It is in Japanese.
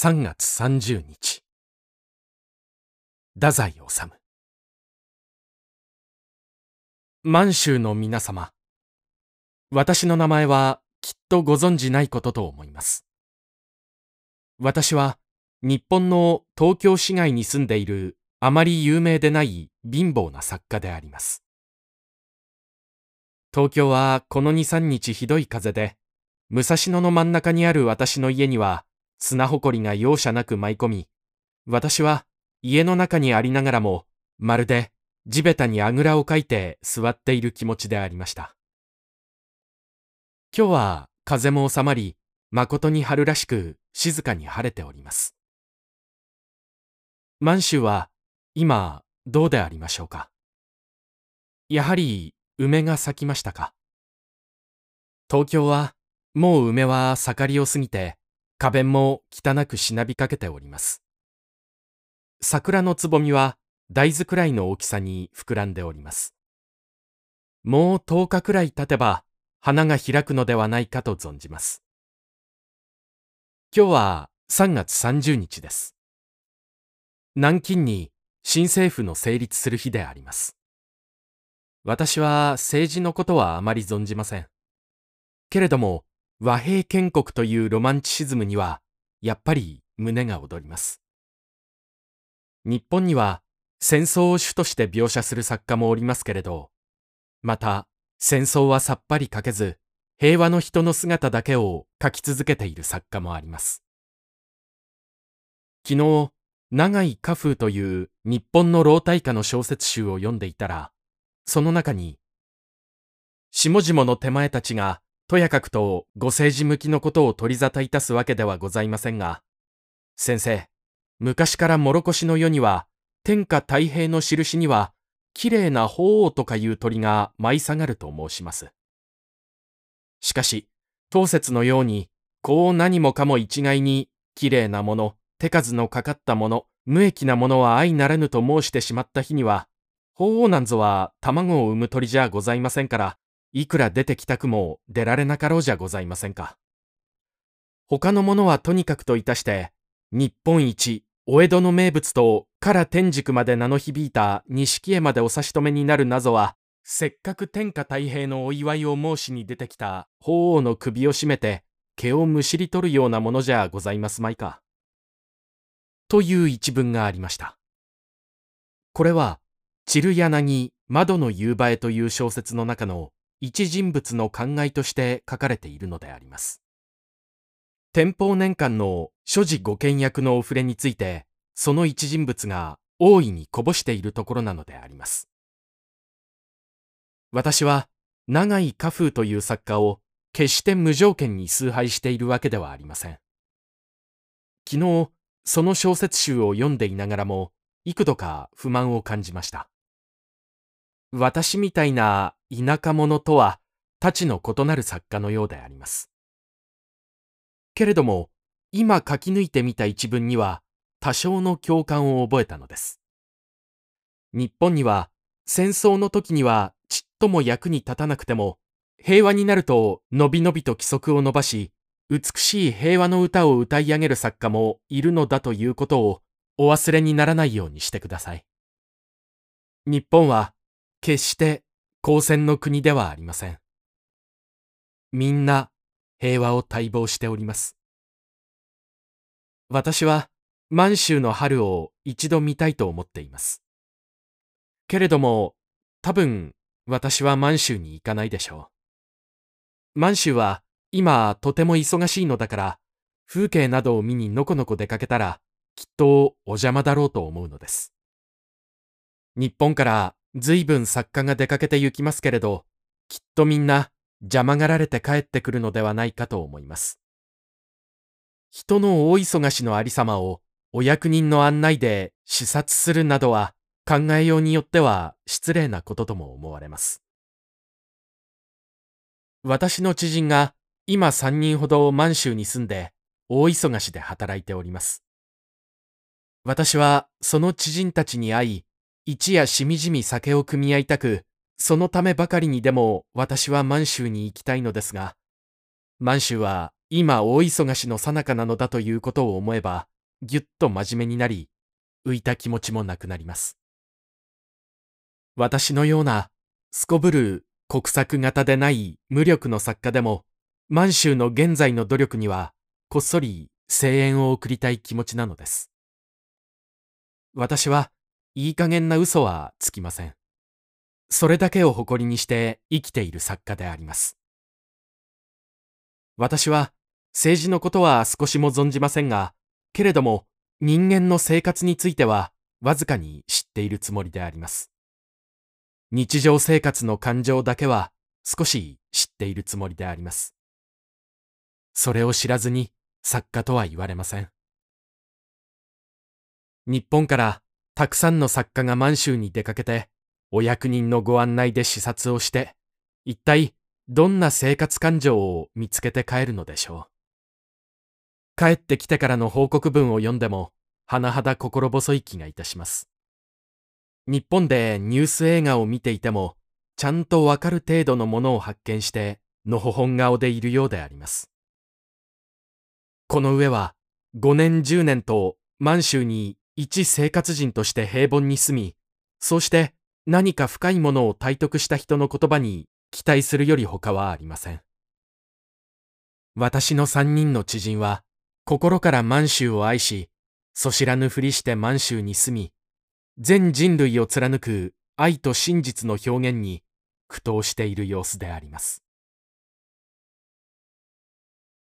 3月30日。太宰治。満州の皆様。私の名前はきっとご存じないことと思います。私は日本の東京市街に住んでいるあまり有名でない貧乏な作家であります。東京はこの2、3日ひどい風で武蔵野の真ん中にある私の家には砂ほこりが容赦なく舞い込み、私は家の中にありながらも、まるで地べたにあぐらをかいて座っている気持ちでありました。今日は風も収まり、誠に春らしく静かに晴れております。満州は今どうでありましょうか？やはり梅が咲きましたか？東京はもう梅は盛りを過ぎて花弁も汚くしなびかけております。桜のつぼみは大豆くらいの大きさに膨らんでおります。もう10日くらい経てば花が開くのではないかと存じます。今日は3月30日です。南京に新政府の成立する日であります。私は政治のことはあまり存じません。けれども、和平建国というロマンチシズムには、やっぱり胸が躍ります。日本には戦争を主として描写する作家もおりますけれど、また戦争はさっぱり書けず、平和の人の姿だけを書き続けている作家もあります。昨日、長井家風という日本の老体家の小説集を読んでいたら、その中に、下々の手前たちがとやかくとご政治向きのことを取り沙汰いたすわけではございませんが、先生、昔から諸越の世には、天下太平の印には、綺麗な鳳凰とかいう鳥が舞い下がると申します。しかし、当節のように、こう何もかも一概に、綺麗なもの、手数のかかったもの、無益なものは相ならぬと申してしまった日には、鳳凰なんぞは卵を産む鳥じゃございませんから、いくら出てきたくも出られなかろうじゃございませんか。他のものはとにかくといたして、日本一、お江戸の名物と、から天竺まで名の響いた錦絵までお差し止めになる謎は、せっかく天下太平のお祝いを申しに出てきた法皇の首を絞めて、毛をむしり取るようなものじゃございますまいか。という一文がありました。これは、散る柳窓の夕映えという小説の中の一人物の考えとして書かれているのであります。天保年間の所持御見役のお触れについて、その一人物が大いにこぼしているところなのであります。私は、長井家風という作家を決して無条件に崇拝しているわけではありません。昨日、その小説集を読んでいながらも、幾度か不満を感じました。私みたいな田舎者とは、たちの異なる作家のようであります。けれども、今書き抜いてみた一文には、多少の共感を覚えたのです。日本には、戦争の時にはちっとも役に立たなくても、平和になるとのびのびと規則を伸ばし、美しい平和の歌を歌い上げる作家もいるのだということをお忘れにならないようにしてください。日本は決して交戦の国ではありません。みんな平和を待望しております。私は満州の春を一度見たいと思っています。けれども、多分私は満州に行かないでしょう。満州は今とても忙しいのだから、風景などを見にのこのこ出かけたら、きっとお邪魔だろうと思うのです。日本から随分作家が出かけて行きますけれど、きっとみんな邪魔がられて帰ってくるのではないかと思います。人の大忙しのありさまをお役人の案内で視察するなどは考えようによっては失礼なこととも思われます。私の知人が今三人ほど満州に住んで大忙しで働いております。私はその知人たちに会い、一夜しみじみ酒を汲み合いたく、そのためばかりにでも私は満州に行きたいのですが、満州は今大忙しの最中なのだということを思えば、ぎゅっと真面目になり、浮いた気持ちもなくなります。私のような、すこぶる国策型でない無力の作家でも、満州の現在の努力には、こっそり声援を送りたい気持ちなのです。私はいい加減な嘘はつきません。それだけを誇りにして生きている作家であります。私は政治のことは少しも存じませんが、けれども人間の生活についてはわずかに知っているつもりであります。日常生活の感情だけは少し知っているつもりであります。それを知らずに作家とは言われません。日本からたくさんの作家が満州に出かけて、お役人のご案内で視察をして、一体どんな生活感情を見つけて帰るのでしょう。帰ってきてからの報告文を読んでも、甚だ心細い気がいたします。日本でニュース映画を見ていても、ちゃんとわかる程度のものを発見して、のほほん顔でいるようであります。この上は、5年10年と満州に一生活人として平凡に住み、そうして何か深いものを体得した人の言葉に期待するより他はありません。私の三人の知人は、心から満州を愛し、そ知らぬふりして満州に住み、全人類を貫く愛と真実の表現に苦闘している様子であります。